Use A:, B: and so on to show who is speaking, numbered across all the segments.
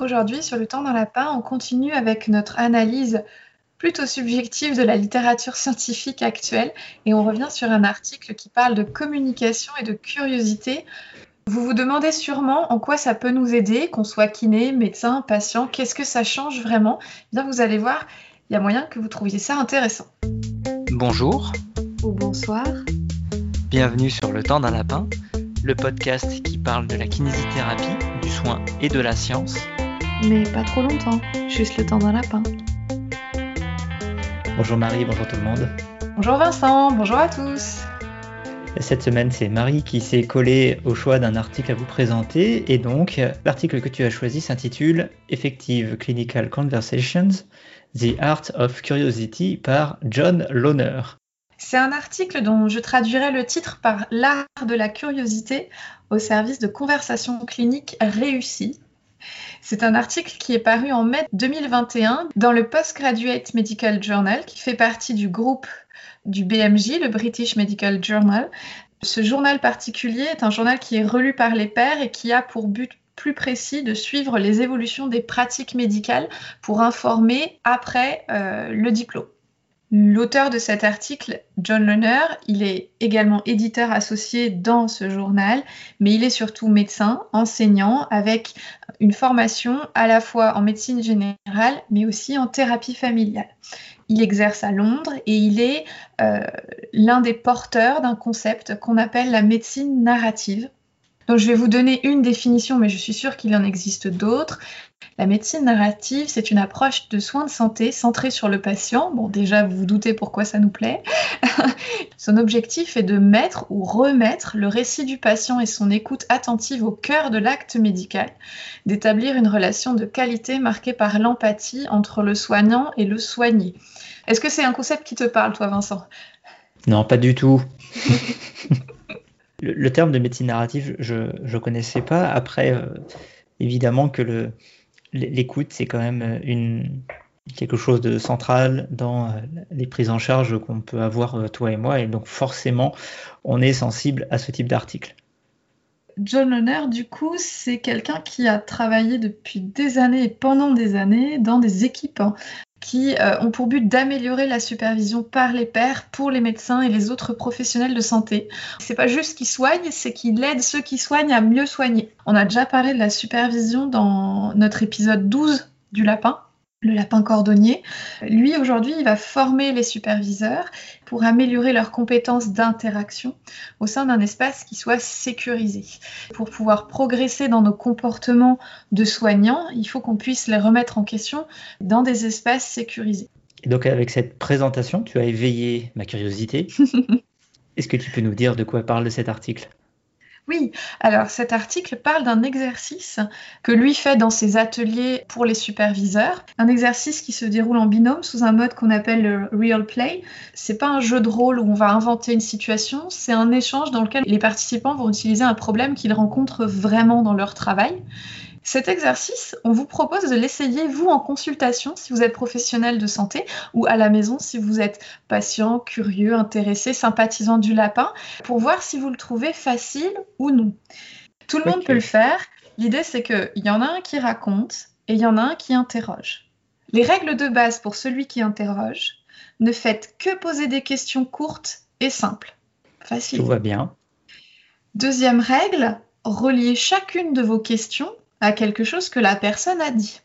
A: Aujourd'hui, sur le temps d'un lapin, on continue avec notre analyse plutôt subjective de la littérature scientifique actuelle et on revient sur un article qui parle de communication et de curiosité. Vous vous demandez sûrement en quoi ça peut nous aider, qu'on soit kiné, médecin, patient, qu'est-ce que ça change vraiment? Eh Bien, vous allez voir, il y a moyen que vous trouviez ça intéressant.
B: Bonjour.
A: Ou bonsoir.
B: Bienvenue sur Le temps d'un lapin, le podcast qui parle de la kinésithérapie, du soin et de la science
A: mais pas trop longtemps, juste le temps d'un lapin.
C: Bonjour Marie, bonjour tout le monde.
A: Bonjour Vincent, bonjour à tous.
C: Cette semaine, c'est Marie qui s'est collée au choix d'un article à vous présenter. Et donc, l'article que tu as choisi s'intitule Effective Clinical Conversations, The Art of Curiosity par John Lohner.
A: C'est un article dont je traduirai le titre par L'art de la curiosité au service de conversations cliniques réussies c'est un article qui est paru en mai 2021 dans le Postgraduate Medical Journal, qui fait partie du groupe du BMJ, le British Medical Journal. Ce journal particulier est un journal qui est relu par les pairs et qui a pour but plus précis de suivre les évolutions des pratiques médicales pour informer après euh, le diplôme. L'auteur de cet article, John Lerner, il est également éditeur associé dans ce journal, mais il est surtout médecin, enseignant, avec une formation à la fois en médecine générale, mais aussi en thérapie familiale. Il exerce à Londres et il est euh, l'un des porteurs d'un concept qu'on appelle la médecine narrative. Donc je vais vous donner une définition, mais je suis sûre qu'il en existe d'autres. La médecine narrative, c'est une approche de soins de santé centrée sur le patient. Bon, déjà, vous vous doutez pourquoi ça nous plaît. son objectif est de mettre ou remettre le récit du patient et son écoute attentive au cœur de l'acte médical, d'établir une relation de qualité marquée par l'empathie entre le soignant et le soigné. Est-ce que c'est un concept qui te parle, toi, Vincent?
C: Non, pas du tout. le, terme de médecine narrative, je ne connaissais pas. Après, euh, évidemment que l'écoute, c'est quand même euh, quelque chose de central dans euh, les prises en charge qu'on peut avoir toi et moi, et donc forcément, on est sensible à ce type d'article.
A: John Lerner, du coup, c'est quelqu'un qui a travaillé depuis des années et pendant des années dans des équipes qui ont pour but d'améliorer la supervision par les pairs pour les médecins et les autres professionnels de santé. C'est pas juste qu'il soigne, c'est qu'il aide ceux qui soignent à mieux soigner. On a déjà parlé de la supervision dans notre épisode 12 du lapin le lapin cordonnier. Lui, aujourd'hui, il va former les superviseurs pour améliorer leurs compétences d'interaction au sein d'un espace qui soit sécurisé. Pour pouvoir progresser dans nos comportements de soignants, il faut qu'on puisse les remettre en question dans des espaces sécurisés.
C: Et donc, avec cette présentation, tu as éveillé ma curiosité. Est-ce que tu peux nous dire de quoi parle cet article?
A: Oui, alors cet article parle d'un exercice que lui fait dans ses ateliers pour les superviseurs, un exercice qui se déroule en binôme sous un mode qu'on appelle le real play. C'est pas un jeu de rôle où on va inventer une situation, c'est un échange dans lequel les participants vont utiliser un problème qu'ils rencontrent vraiment dans leur travail cet exercice, on vous propose de l'essayer vous en consultation si vous êtes professionnel de santé ou à la maison si vous êtes patient, curieux, intéressé, sympathisant du lapin pour voir si vous le trouvez facile ou non. Tout le monde peut le faire. L'idée c'est qu'il y en a un qui raconte et il y en a un qui interroge. Les règles de base pour celui qui interroge, ne faites que poser des questions courtes et simples. Facile.
C: Tout va bien.
A: Deuxième règle, reliez chacune de vos questions à quelque chose que la personne a dit.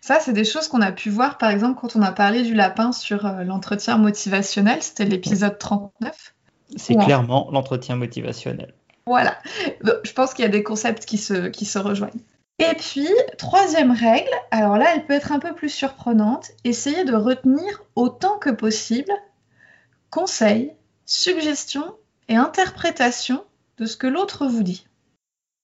A: Ça, c'est des choses qu'on a pu voir, par exemple, quand on a parlé du lapin sur euh, l'entretien motivationnel, c'était l'épisode 39.
C: C'est clairement l'entretien motivationnel.
A: Voilà. Je pense qu'il y a des concepts qui se, qui se rejoignent. Et puis, troisième règle, alors là, elle peut être un peu plus surprenante, essayez de retenir autant que possible conseils, suggestions et interprétations de ce que l'autre vous dit.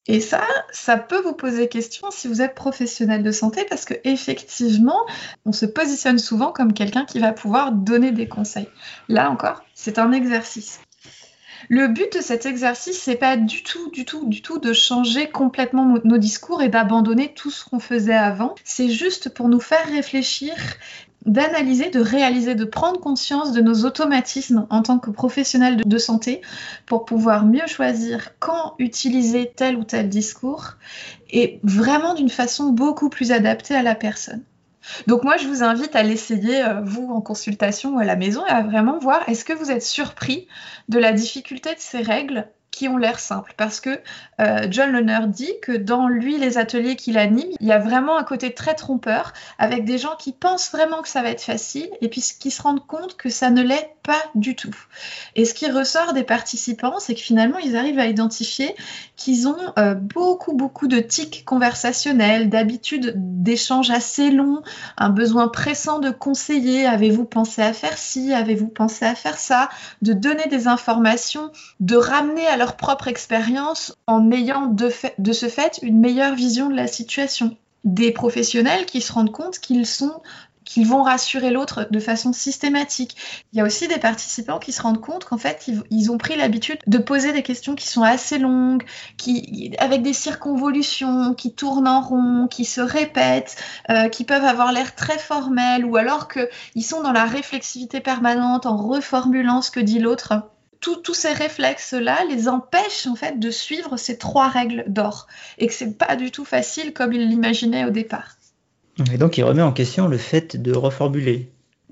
A: Et ça, ça peut vous poser question si vous êtes professionnel de santé parce que effectivement, on se positionne souvent comme quelqu'un qui va pouvoir donner des conseils. Là encore, c'est un exercice. Le but de cet exercice, c'est pas du tout, du tout, du tout de changer complètement nos discours et d'abandonner tout ce qu'on faisait avant. C'est juste pour nous faire réfléchir d'analyser, de réaliser, de prendre conscience de nos automatismes en tant que professionnels de, santé pour pouvoir mieux choisir quand utiliser tel ou tel discours et vraiment d'une façon beaucoup plus adaptée à la personne. Donc moi, je vous invite à l'essayer, euh, vous, en consultation ou à la maison, et à vraiment voir, est-ce que vous êtes surpris de la difficulté de ces règles ont l'air simples. Parce que euh, John Lerner dit que dans lui, les ateliers qu'il anime, il y a vraiment un côté très trompeur, avec des gens qui pensent vraiment que ça va être facile, et puis qui se rendent compte que ça ne l'est pas du tout. Et ce qui ressort des participants, c'est que finalement, ils arrivent à identifier qu'ils ont euh, beaucoup, beaucoup de tics conversationnels, d'habitudes d'échanges assez longs, un besoin pressant de conseiller, avez-vous pensé à faire ci, avez-vous pensé à faire ça, de donner des informations, de ramener à leur propre expérience en ayant de, ce fait une meilleure vision de la situation. Des professionnels qui se rendent compte qu'ils sont qu'ils vont rassurer l'autre de façon systématique. Il y a aussi des participants qui se rendent compte qu'en fait, ils, ont pris l'habitude de poser des questions qui sont assez longues, qui, avec des circonvolutions, qui tournent en rond, qui se répètent, euh, qui peuvent avoir l'air très formels, ou alors qu'ils sont dans la réflexivité permanente en reformulant ce que dit l'autre tous ces réflexes-là les empêchent en fait de suivre ces trois règles d'or et que c'est pas du tout facile comme il l'imaginait au départ.
C: Et donc il remet en question le fait de reformuler.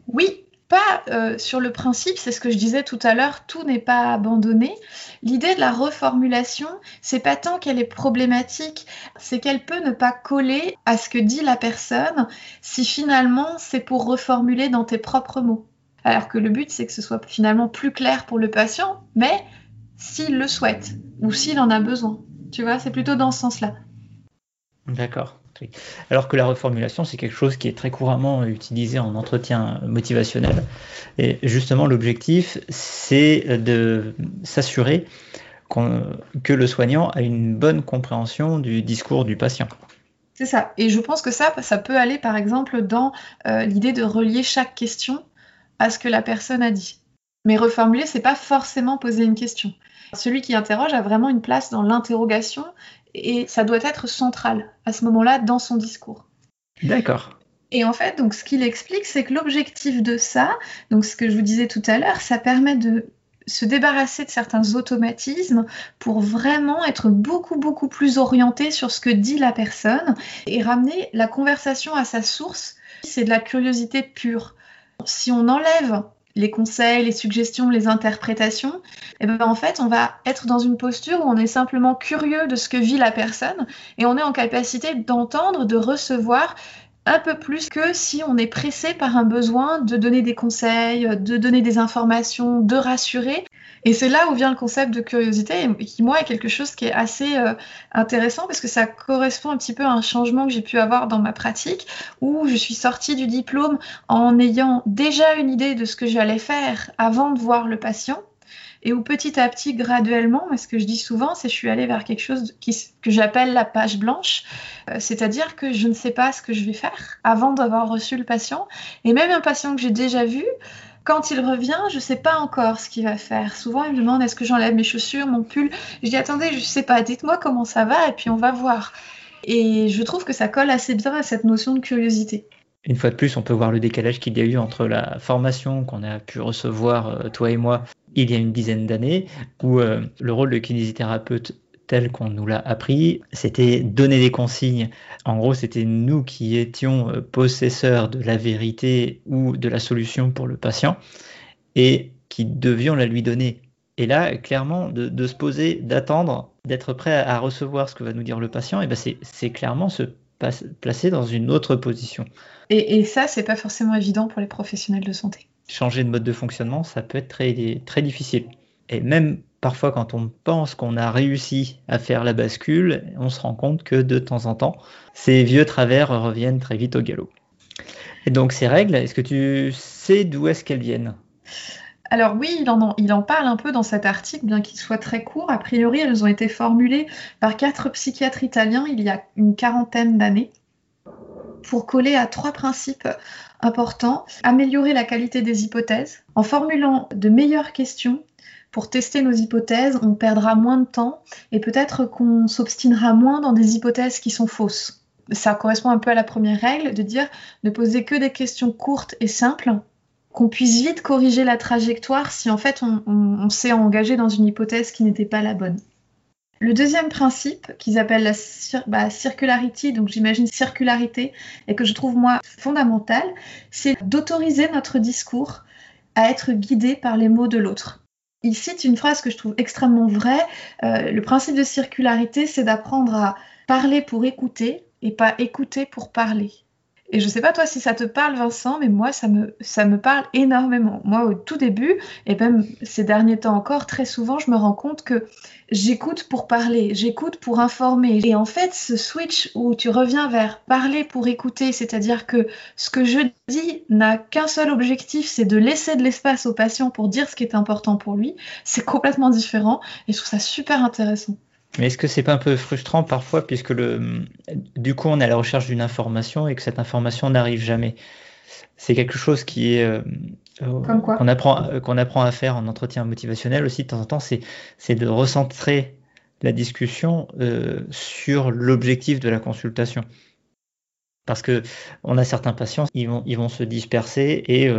A: Oui, pas euh, sur le principe, c'est ce que je disais tout à l'heure, tout n'est pas abandonné. L'idée de la reformulation, c'est pas tant qu'elle est problématique, c'est qu'elle peut ne pas coller à ce que dit la personne si finalement c'est pour reformuler dans tes propres mots. Alors que le but, c'est que ce soit finalement plus clair pour le patient, mais s'il le souhaite ou s'il en a besoin. Tu vois, c'est plutôt dans ce sens-là.
C: D'accord. Alors que la reformulation, c'est quelque chose qui est très couramment utilisé en entretien motivationnel. Et justement, l'objectif, c'est de s'assurer que le soignant a une bonne compréhension du discours du patient.
A: C'est ça. Et je pense que ça, ça peut aller par exemple dans euh, l'idée de relier chaque question à ce que la personne a dit. Mais reformuler, c'est pas forcément poser une question. Celui qui interroge a vraiment une place dans l'interrogation et ça doit être central à ce moment-là dans son discours.
C: D'accord.
A: Et en fait, donc ce qu'il explique, c'est que l'objectif de ça, donc ce que je vous disais tout à l'heure, ça permet de se débarrasser de certains automatismes pour vraiment être beaucoup beaucoup plus orienté sur ce que dit la personne et ramener la conversation à sa source. C'est de la curiosité pure. Si on enlève les conseils, les suggestions, les interprétations, et eh ben en fait, on va être dans une posture où on est simplement curieux de ce que vit la personne et on est en capacité d'entendre, de recevoir un peu plus que si on est pressé par un besoin de donner des conseils, de donner des informations, de rassurer. Et c'est là où vient le concept de curiosité, et qui, moi, est quelque chose qui est assez euh, intéressant parce que ça correspond un petit peu à un changement que j'ai pu avoir dans ma pratique, où je suis sortie du diplôme en ayant déjà une idée de ce que j'allais faire avant de voir le patient et où petit à petit, graduellement, ce que je dis souvent, c'est que je suis allée vers quelque chose que j'appelle la page blanche, euh, c'est-à-dire que je ne sais pas ce que je vais faire avant d'avoir reçu le patient, et même un patient que j'ai déjà vu, quand il revient, je ne sais pas encore ce qu'il va faire. Souvent, il me demande est-ce que j'enlève mes chaussures, mon pull? Je dis attendez, je ne sais pas, dites-moi comment ça va et puis on va voir. Et je trouve que ça colle assez bien à cette notion de curiosité.
C: Une fois de plus, on peut voir le décalage qu'il y a eu entre la formation qu'on a pu recevoir, euh, toi et moi, il y a une dizaine d'années, où euh, le rôle de kinésithérapeute tel qu'on nous l'a appris, c'était donner des consignes. En gros, c'était nous qui étions euh, possesseurs de la vérité ou de la solution pour le patient et qui devions la lui donner. Et là, clairement, de, se poser, d'attendre, d'être prêt à, recevoir ce que va nous dire le patient, et ben c'est clairement se placer dans une autre position.
A: Et, et ça, c'est pas forcément évident pour les professionnels de santé.
C: Changer de mode de fonctionnement, ça peut être très, très difficile. Et même parfois quand on pense qu'on a réussi à faire la bascule, on se rend compte que de temps en temps, ces vieux travers reviennent très vite au galop. Et donc ces règles, est-ce que tu sais d'où est-ce qu'elles viennent?
A: Alors oui, il en, parle un peu dans cet article, bien qu'il soit très court. A priori, elles ont été formulées par quatre psychiatres italiens il y a une quarantaine d'années pour coller à trois principes importants. Améliorer la qualité des hypothèses en formulant de meilleures questions pour tester nos hypothèses, on perdra moins de temps et peut-être qu'on s'obstinera moins dans des hypothèses qui sont fausses. Ça correspond un peu à la première règle de dire ne poser que des questions courtes et simples, qu'on puisse vite corriger la trajectoire si en fait on, s'est engagé dans une hypothèse qui n'était pas la bonne. Le deuxième principe, qu'ils appellent la bah, circularity, donc j'imagine circularité, et que je trouve moi fondamental, c'est d'autoriser notre discours à être guidé par les mots de l'autre. Il cite une phrase que je trouve extrêmement vraie. Euh, le principe de circularité, c'est d'apprendre à parler pour écouter et pas écouter pour parler. Et je sais pas toi si ça te parle Vincent, mais moi ça me, ça me parle énormément. Moi au tout début, et même ces derniers temps encore, très souvent je me rends compte que j'écoute pour parler, j'écoute pour informer. Et en fait ce switch où tu reviens vers parler pour écouter, c'est-à-dire que ce que je dis n'a qu'un seul objectif, c'est de laisser de l'espace au patient pour dire ce qui est important pour lui, c'est complètement différent et je trouve ça super intéressant.
C: Mais est-ce que c'est pas un peu frustrant parfois, puisque le, du coup on est à la recherche d'une information et que cette information n'arrive jamais? C'est quelque chose qui est euh,
A: euh,
C: qu'on apprend euh, qu'on apprend à faire en entretien motivationnel aussi de temps en temps, c'est c'est de recentrer la discussion sur l'objectif de la consultation. Parce que on a certains patients, ils vont, ils vont se disperser et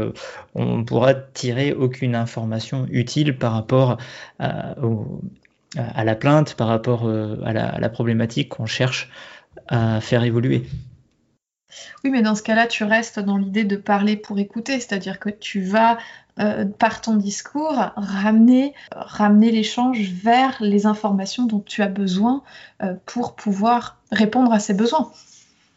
C: on ne pourra tirer aucune information utile par rapport à, au, à la plainte, par rapport euh, à la, problématique qu'on cherche à faire évoluer.
A: Oui, mais dans ce cas-là, tu restes dans l'idée de parler pour écouter, c'est-à-dire que tu vas, euh, par ton discours, ramener, ramener l'échange vers les informations dont tu as besoin euh, pour pouvoir répondre à ces besoins.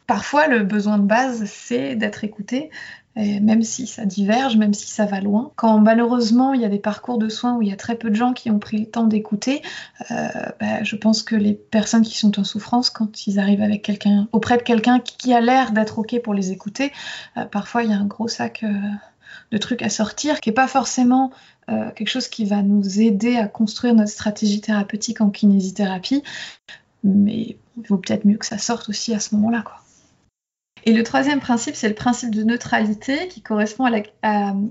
A: Parfois, le besoin de base, c'est d'être écouté, même si ça diverge, même si ça va loin. Quand malheureusement il y a des parcours de soins où il y a très peu de gens qui ont pris le temps d'écouter, euh, bah, je pense que les personnes qui sont en souffrance, quand ils arrivent avec quelqu'un, auprès de quelqu'un qui a l'air d'être ok pour les écouter, euh, parfois il y a un gros sac euh, de trucs à sortir qui n'est pas forcément quelque chose qui va nous aider à construire notre stratégie thérapeutique en kinésithérapie, mais il vaut peut-être mieux que ça sorte aussi à ce moment-là, quoi. Et le troisième principe, c'est le principe de neutralité qui correspond à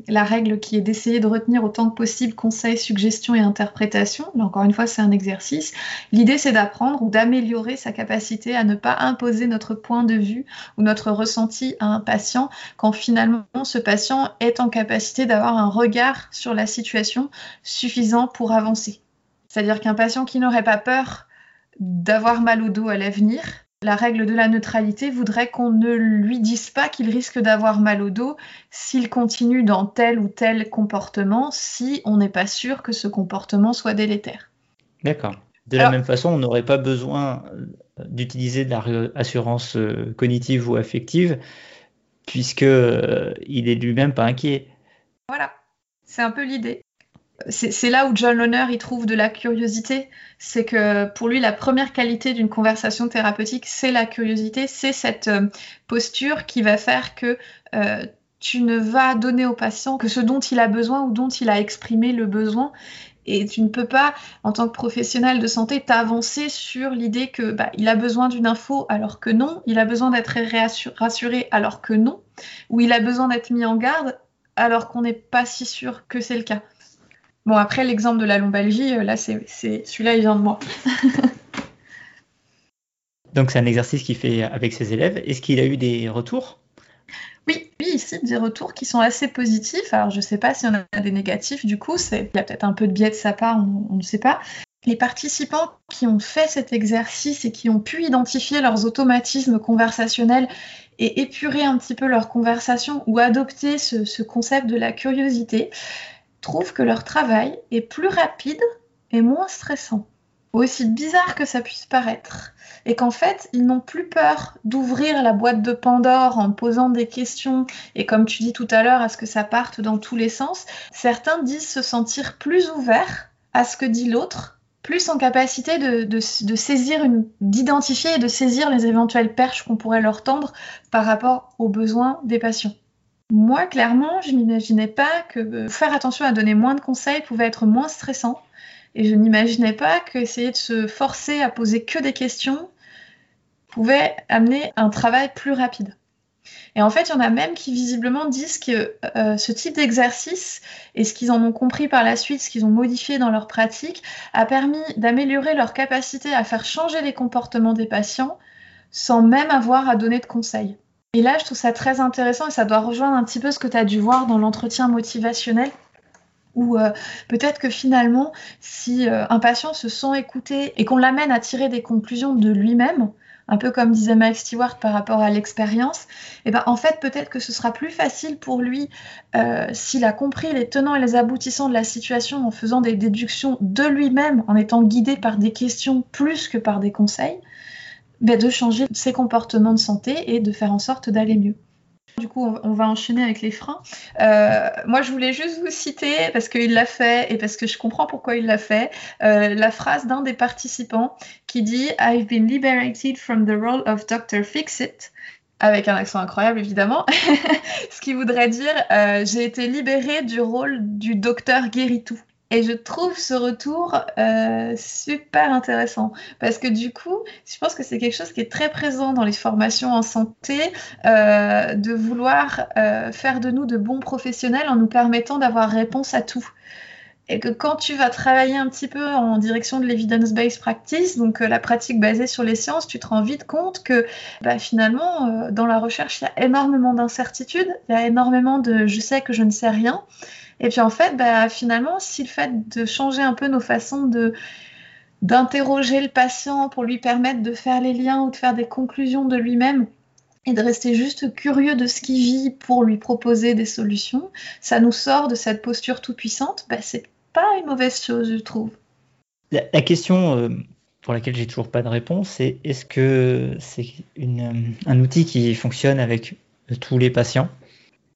A: la, règle qui est d'essayer de retenir autant que possible conseils, suggestions et interprétations. Là, encore une fois, c'est un exercice. L'idée, c'est d'apprendre ou d'améliorer sa capacité à ne pas imposer notre point de vue ou notre ressenti à un patient quand finalement ce patient est en capacité d'avoir un regard sur la situation suffisant pour avancer. C'est-à-dire qu'un patient qui n'aurait pas peur d'avoir mal au dos à l'avenir la règle de la neutralité voudrait qu'on ne lui dise pas qu'il risque d'avoir mal au dos s'il continue dans tel ou tel comportement si on n'est pas sûr que ce comportement soit délétère.
C: D'accord. De la même façon, on n'aurait pas besoin euh, d'utiliser de la assurance euh, cognitive ou affective puisque euh, il est lui-même pas inquiet.
A: Voilà, c'est un peu l'idée c'est là où John Loner y trouve de la curiosité. C'est que pour lui, la première qualité d'une conversation thérapeutique, c'est la curiosité, c'est cette euh, posture qui va faire que euh, tu ne vas donner au patient que ce dont il a besoin ou dont il a exprimé le besoin. Et tu ne peux pas, en tant que professionnel de santé, t'avancer sur l'idée que bah, il a besoin d'une info alors que non, il a besoin d'être rassuré alors que non, ou il a besoin d'être mis en garde alors qu'on n'est pas si sûr que c'est le cas. Bon, après, l'exemple de la lombalgie, euh, là, c'est celui-là, il vient de moi.
C: Donc, c'est un exercice qu'il fait avec ses élèves. Est-ce qu'il a eu des retours?
A: Oui, oui, ici, des retours qui sont assez positifs. Alors, je ne sais pas si on a des négatifs, du coup, il y a peut-être un peu de biais de sa part, on, ne sait pas. Les participants qui ont fait cet exercice et qui ont pu identifier leurs automatismes conversationnels et épurer un petit peu leur conversation ou adopter ce concept de la curiosité, trouvent que leur travail est plus rapide et moins stressant. Aussi bizarre que ça puisse paraître. Et qu'en fait, ils n'ont plus peur d'ouvrir la boîte de Pandore en posant des questions et comme tu dis tout à l'heure, à ce que ça parte dans tous les sens. Certains disent se sentir plus ouverts à ce que dit l'autre, plus en capacité de, de saisir, d'identifier et de saisir les éventuelles perches qu'on pourrait leur tendre par rapport aux besoins des patients. Moi, clairement, je n'imaginais pas que euh, faire attention à donner moins de conseils pouvait être moins stressant. Et je n'imaginais pas qu'essayer de se forcer à poser que des questions pouvait amener un travail plus rapide. Et en fait, il y en a même qui visiblement disent que euh, ce type d'exercice et ce qu'ils en ont compris par la suite, ce qu'ils ont modifié dans leur pratique, a permis d'améliorer leur capacité à faire changer les comportements des patients sans même avoir à donner de conseils. Et là, je trouve ça très intéressant et ça doit rejoindre un petit peu ce que tu as dû voir dans l'entretien motivationnel où euh, peut-être que finalement, si euh, un patient se sent écouté et qu'on l'amène à tirer des conclusions de lui-même, un peu comme disait Mike Stewart par rapport à l'expérience, et eh ben en fait peut-être que ce sera plus facile pour lui euh, s'il a compris les tenants et les aboutissants de la situation en faisant des déductions de lui-même, en étant guidé par des questions plus que par des conseils, ben, de changer ses comportements de santé et de faire en sorte d'aller mieux. Du coup, on va enchaîner avec les freins. Euh, moi, je voulais juste vous citer, parce qu'il l'a fait et parce que je comprends pourquoi il l'a fait, euh, la phrase d'un des participants qui dit I've been liberated from the role of Dr. Fix-It avec un accent incroyable évidemment, ce qui voudrait dire euh, j'ai été libéré du rôle du docteur guérit-tout. Et je trouve ce retour euh, super intéressant parce que du coup, je pense que c'est quelque chose qui est très présent dans les formations en santé, euh, de vouloir euh, faire de nous de bons professionnels en nous permettant d'avoir réponse à tout. Et que quand tu vas travailler un petit peu en direction de l'evidence-based practice, donc la pratique basée sur les sciences, tu te rends vite compte que bah, finalement, dans la recherche, il y a énormément d'incertitudes, il y a énormément de je sais que je ne sais rien. Et puis en fait, bah, finalement, si le fait de changer un peu nos façons d'interroger le patient pour lui permettre de faire les liens ou de faire des conclusions de lui-même et de rester juste curieux de ce qu'il vit pour lui proposer des solutions, ça nous sort de cette posture tout puissante, bah, c'est pas une mauvaise chose, je trouve.
C: La, question euh, pour laquelle j'ai toujours pas de réponse, c'est est-ce que c'est un outil qui fonctionne avec tous les patients?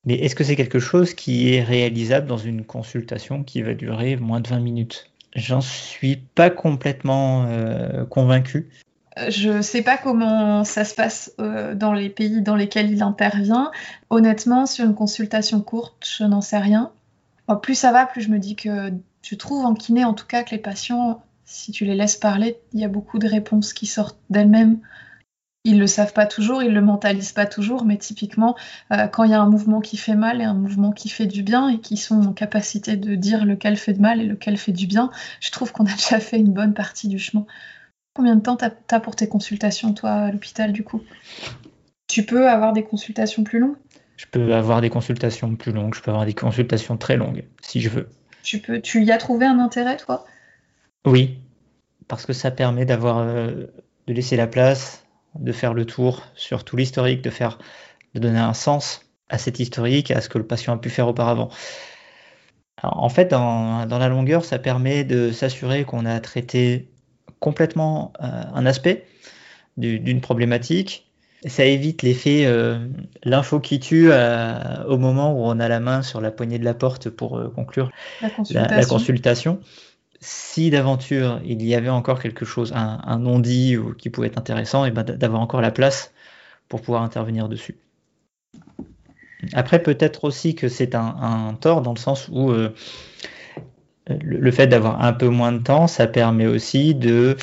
C: Mais est-ce que c'est quelque chose qui est réalisable dans une consultation qui va durer moins de 20 minutes? J'en suis pas complètement euh, convaincu.
A: Je ne sais pas comment ça se passe euh, dans les pays dans lesquels il intervient. Honnêtement, sur une consultation courte, je n'en sais rien. plus ça va, plus je me dis que je trouve en kiné, en tout cas, que les patients, si tu les laisses parler, il y a beaucoup de réponses qui sortent d'elles-mêmes ils le savent pas toujours, ils le mentalisent pas toujours, mais typiquement, euh, quand il y a un mouvement qui fait mal et un mouvement qui fait du bien et qui sont en capacité de dire lequel fait de mal et lequel fait du bien, je trouve qu'on a déjà fait une bonne partie du chemin. Combien de temps t'as as pour tes consultations, toi, à l'hôpital, du coup? Tu peux avoir des consultations plus longues?
C: Je peux avoir des consultations plus longues, je peux avoir des consultations très longues, si je veux.
A: Tu, peux, tu y as trouvé un intérêt, toi?
C: Oui, parce que ça permet d'avoir, euh, de laisser la place de faire le tour sur tout l'historique, de faire, de donner un sens à cet historique, à ce que le patient a pu faire auparavant. en fait, dans, la longueur, ça permet de s'assurer qu'on a traité complètement euh, un aspect d'une problématique. Ça évite l'effet euh, l'info qui tue euh, au moment où on a la main sur la poignée de la porte pour conclure la consultation si d'aventure il y avait encore quelque chose, un, non-dit ou qui pouvait être intéressant, et ben d'avoir encore la place pour pouvoir intervenir dessus. Après, peut-être aussi que c'est un, tort dans le sens où euh, le, fait d'avoir un peu moins de temps, ça permet aussi de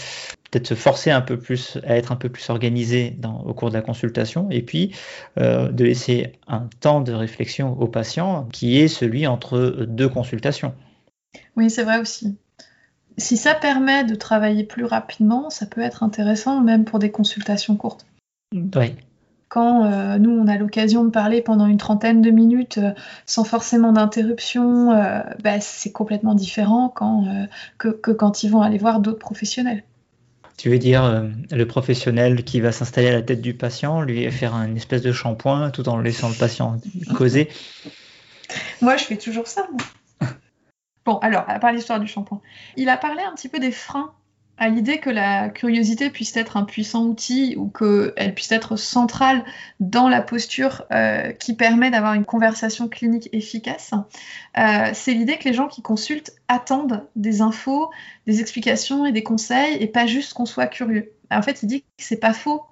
C: peut-être se forcer un peu plus à être un peu plus organisé au cours de la consultation et puis euh, de laisser un temps de réflexion au patient qui est celui entre deux consultations.
A: Oui, c'est vrai aussi si ça permet de travailler plus rapidement, ça peut être intéressant même pour des consultations courtes.
C: Oui.
A: Quand euh, nous, on a l'occasion de parler pendant une trentaine de minutes euh, sans forcément d'interruption, euh, bah, c'est complètement différent quand, que, quand ils vont aller voir d'autres professionnels.
C: Tu veux dire le professionnel qui va s'installer à la tête du patient, lui faire une espèce de shampoing tout en laissant le patient causer?
A: Moi, je fais toujours ça. Bon, alors, à part l'histoire du shampoing, il a parlé un petit peu des freins à l'idée que la curiosité puisse être un puissant outil ou qu'elle puisse être centrale dans la posture euh, qui permet d'avoir une conversation clinique efficace. Euh, c'est l'idée que les gens qui consultent attendent des infos, des explications et des conseils et pas juste qu'on soit curieux. En fait, il dit que c'est pas faux,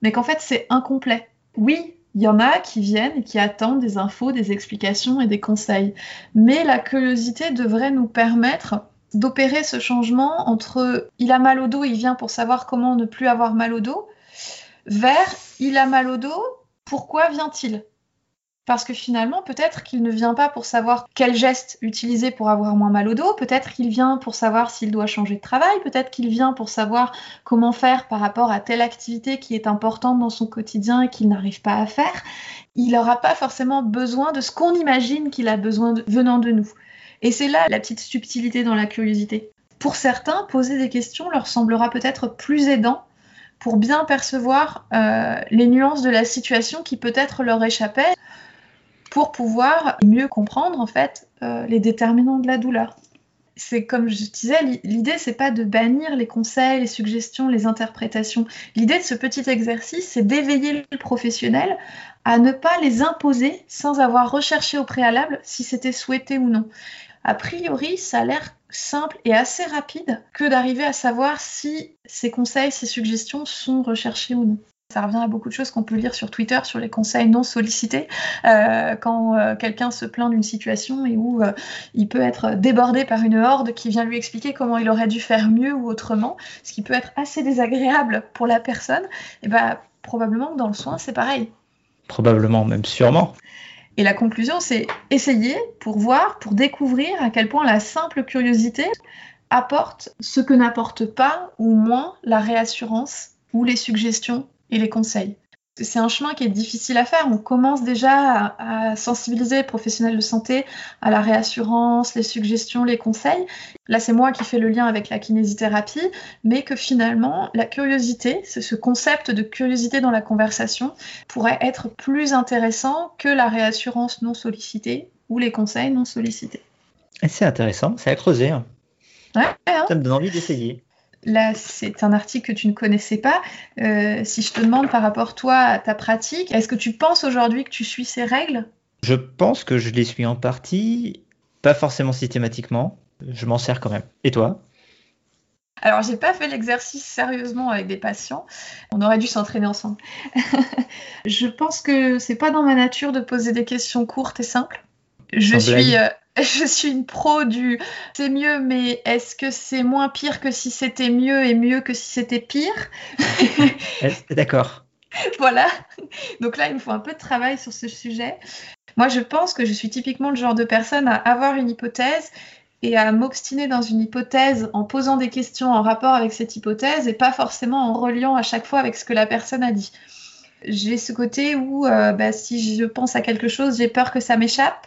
A: mais qu'en fait c'est incomplet. Oui, il y en a qui viennent et qui attendent des infos, des explications et des conseils. Mais la curiosité devrait nous permettre d'opérer ce changement entre il a mal au dos, il vient pour savoir comment ne plus avoir mal au dos, vers il a mal au dos, pourquoi vient-il? Parce que finalement, peut-être qu'il ne vient pas pour savoir quel geste utiliser pour avoir moins mal au dos, peut-être qu'il vient pour savoir s'il doit changer de travail, peut-être qu'il vient pour savoir comment faire par rapport à telle activité qui est importante dans son quotidien et qu'il n'arrive pas à faire. Il n'aura pas forcément besoin de ce qu'on imagine qu'il a besoin venant de nous. Et c'est là la petite subtilité dans la curiosité. Pour certains, poser des questions leur semblera peut-être plus aidant pour bien percevoir euh, les nuances de la situation qui peut-être leur échappaient pour pouvoir mieux comprendre en fait euh, les déterminants de la douleur. C'est comme je disais, l'idée c'est pas de bannir les conseils, les suggestions, les interprétations. L'idée de ce petit exercice, c'est d'éveiller le professionnel à ne pas les imposer sans avoir recherché au préalable si c'était souhaité ou non. A priori, ça a l'air simple et assez rapide que d'arriver à savoir si ces conseils, ces suggestions sont recherchés ou non. Ça revient à beaucoup de choses qu'on peut lire sur Twitter sur les conseils non sollicités euh, quand euh, quelqu'un se plaint d'une situation et où euh, il peut être débordé par une horde qui vient lui expliquer comment il aurait dû faire mieux ou autrement, ce qui peut être assez désagréable pour la personne. Et bah probablement dans le soin c'est pareil.
C: Probablement, même sûrement.
A: Et la conclusion, c'est essayer pour voir, pour découvrir à quel point la simple curiosité apporte ce que n'apporte pas ou moins la réassurance ou les suggestions et les conseils. C'est un chemin qui est difficile à faire. On commence déjà à, sensibiliser les professionnels de santé à la réassurance, les suggestions, les conseils. Là, c'est moi qui fais le lien avec la kinésithérapie, mais que finalement, la curiosité, ce concept de curiosité dans la conversation, pourrait être plus intéressant que la réassurance non sollicitée ou les conseils non sollicités.
C: C'est intéressant, c'est à creuser. Hein.
A: Ouais, hein.
C: Ça me donne envie d'essayer
A: là, c'est un article que tu ne connaissais pas. Euh, si je te demande par rapport toi à ta pratique, est-ce que tu penses aujourd'hui que tu suis ces règles?
C: Je pense que je les suis en partie, pas forcément systématiquement. Je m'en sers quand même. Et toi?
A: Alors, j'ai pas fait l'exercice sérieusement avec des patients. On aurait dû s'entraîner ensemble. je pense que c'est pas dans ma nature de poser des questions courtes et simples. Je suis, je suis une pro du c'est mieux, mais est-ce que c'est moins pire que si c'était mieux et mieux que si c'était pire
C: D'accord?
A: voilà. Donc là, il me faut un peu de travail sur ce sujet. Moi, je pense que je suis typiquement le genre de personne à avoir une hypothèse et à m'obstiner dans une hypothèse en posant des questions en rapport avec cette hypothèse et pas forcément en reliant à chaque fois avec ce que la personne a dit. J'ai ce côté où euh, bah, si je pense à quelque chose, j'ai peur que ça m'échappe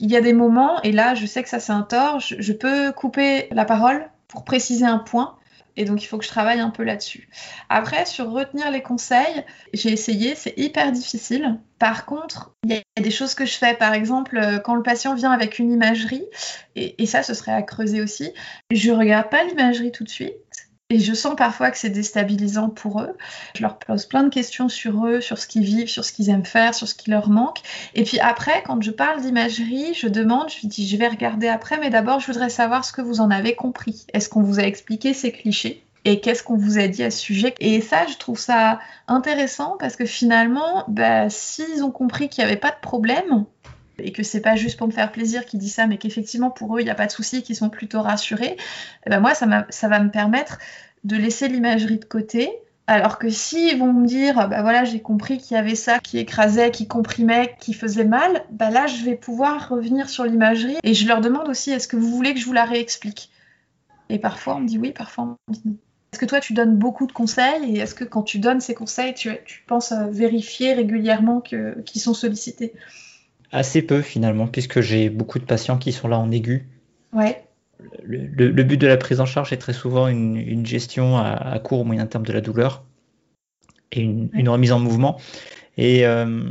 A: il y a des moments, et là je sais que ça c'est un tort, je, peux couper la parole pour préciser un point. Et donc, il faut que je travaille un peu là-dessus. Après, sur retenir les conseils, j'ai essayé, c'est hyper difficile. Par contre, il y a des choses que je fais. Par exemple, euh, quand le patient vient avec une imagerie, et, ça, ce serait à creuser aussi, je regarde pas l'imagerie tout de suite. Et je sens parfois que c'est déstabilisant pour eux. Je leur pose plein de questions sur eux, sur ce qu'ils vivent, sur ce qu'ils aiment faire, sur ce qui leur manque. Et puis après, quand je parle d'imagerie, je demande, je dis, je vais regarder après, mais d'abord, je voudrais savoir ce que vous en avez compris. Est-ce qu'on vous a expliqué ces clichés? Et qu'est-ce qu'on vous a dit à ce sujet? Et ça, je trouve ça intéressant parce que finalement, bah, s'ils ont compris qu'il n'y avait pas de problème, et que c'est pas juste pour me faire plaisir qu'ils disent ça, mais qu'effectivement pour eux il n'y a pas de souci, qu'ils sont plutôt rassurés, eh ben moi ça, va me permettre de laisser l'imagerie de côté. Alors que s'ils vont me dire, bah voilà, j'ai compris qu'il y avait ça qui écrasait, qui comprimait, qui faisait mal, bah là, je vais pouvoir revenir sur l'imagerie. Et je leur demande aussi, est-ce que vous voulez que je vous la réexplique? Et parfois, on me dit oui, parfois, on me dit non. Est-ce que toi, tu donnes beaucoup de conseils Et est-ce que quand tu donnes ces conseils, tu, tu penses vérifier régulièrement qu'ils sont sollicités?
C: Assez peu finalement, puisque j'ai beaucoup de patients qui sont là en aigu.
A: Ouais.
C: Le, but de la prise en charge est très souvent une, gestion à, court ou moyen terme de la douleur et une, remise en mouvement. Et euh,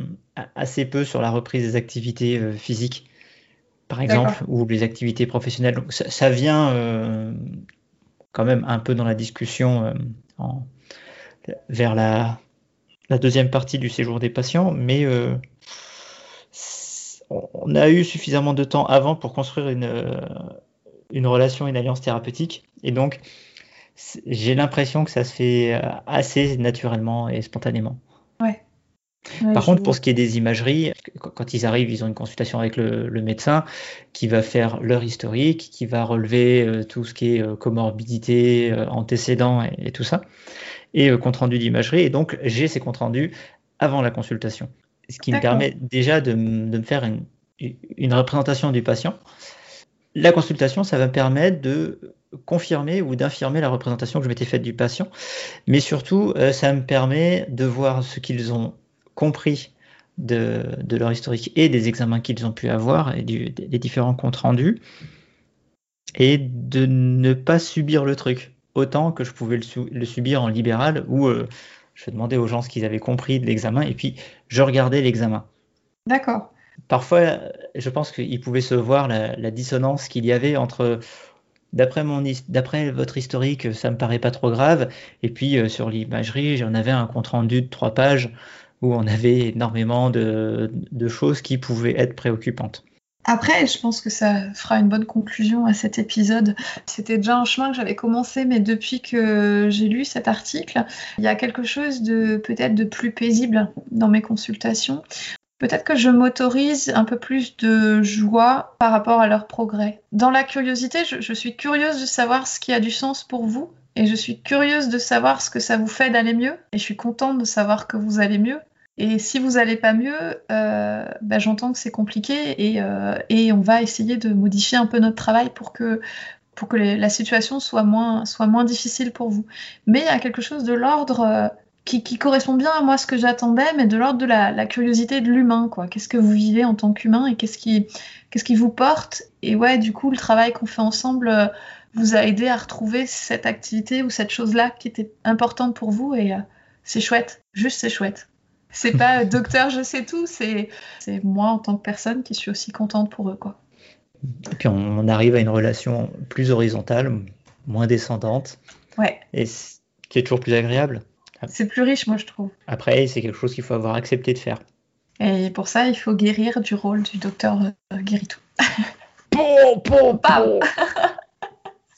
C: assez peu sur la reprise des activités euh, physiques, par exemple, ou les activités professionnelles. Donc ça, vient euh, quand même un peu dans la discussion vers la, la, deuxième partie du séjour des patients, mais on a eu suffisamment de temps avant pour construire une, euh, une relation, une alliance thérapeutique. Et donc, j'ai l'impression que ça se fait euh, assez naturellement et spontanément.
A: Ouais.
C: Par contre, pour ce qui est des imageries, quand ils arrivent, ils ont une consultation avec le, médecin qui va faire leur historique, qui va relever euh, tout ce qui est comorbidité, antécédents et, et, tout ça, et compte rendu d'imagerie. Et donc, j'ai ces comptes rendus avant la consultation ce qui me permet déjà de, me faire une, une, représentation du patient. La consultation, ça va me permettre de confirmer ou d'infirmer la représentation que je m'étais faite du patient, mais surtout, euh, ça me permet de voir ce qu'ils ont compris de, de, leur historique et des examens qu'ils ont pu avoir et du, des différents comptes rendus, et de ne pas subir le truc autant que je pouvais le, subir en libéral où euh, je demandais aux gens ce qu'ils avaient compris de l'examen et puis je regardais l'examen.
A: D'accord.
C: Parfois, je pense qu'il pouvait se voir la, dissonance qu'il y avait entre d'après mon d'après votre historique, ça me paraît pas trop grave. Et puis euh, sur l'imagerie, j'en avais un compte rendu de trois pages où on avait énormément de choses qui pouvaient être préoccupantes.
A: Après, je pense que ça fera une bonne conclusion à cet épisode. C'était déjà un chemin que j'avais commencé, mais depuis que j'ai lu cet article, il y a quelque chose de peut-être de plus paisible dans mes consultations. Peut-être que je m'autorise un peu plus de joie par rapport à leur progrès. Dans la curiosité, je, je suis curieuse de savoir ce qui a du sens pour vous et je suis curieuse de savoir ce que ça vous fait d'aller mieux et je suis contente de savoir que vous allez mieux. Et si vous n'allez pas mieux, euh, bah, j'entends que c'est compliqué euh, et, on va essayer de modifier un peu notre travail pour que, la situation soit moins, difficile pour vous. Mais il y a quelque chose de l'ordre euh, qui, correspond bien à moi ce que j'attendais, mais de l'ordre de la, curiosité de l'humain. Qu'est-ce que vous vivez en tant qu'humain et qu'est-ce qui vous porte? Et ouais, du coup, le travail qu'on fait ensemble vous a aidé à retrouver cette activité ou cette chose-là qui était importante pour vous et c'est chouette, juste c'est chouette. C'est pas docteur, je sais tout, c'est moi en tant que personne qui suis aussi contente pour eux. Quoi.
C: Et puis on, arrive à une relation plus horizontale, moins descendante.
A: Ouais.
C: Et qui est toujours plus agréable.
A: C'est plus riche, moi, je trouve.
C: Après, c'est quelque chose qu'il faut avoir accepté de faire.
A: Et pour ça, il faut guérir du rôle du docteur euh, Guéritou.
C: bon, bon, bon.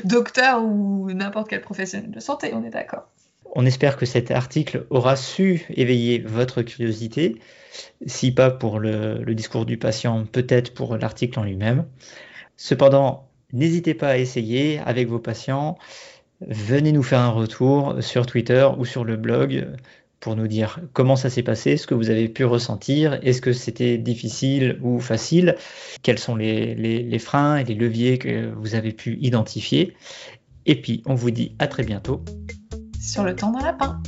A: docteur ou n'importe quel professionnel de santé, on est d'accord.
C: On espère que cet article aura su éveiller votre curiosité, si pas pour le, discours du patient, peut-être pour l'article en lui-même. Cependant, n'hésitez pas à essayer avec vos patients. Venez nous faire un retour sur Twitter ou sur le blog pour nous dire comment ça s'est passé, ce que vous avez pu ressentir, est-ce que c'était difficile ou facile, quels sont les, freins et les leviers que vous avez pu identifier. Et puis, on vous dit à très bientôt
A: sur le temps d'un lapin.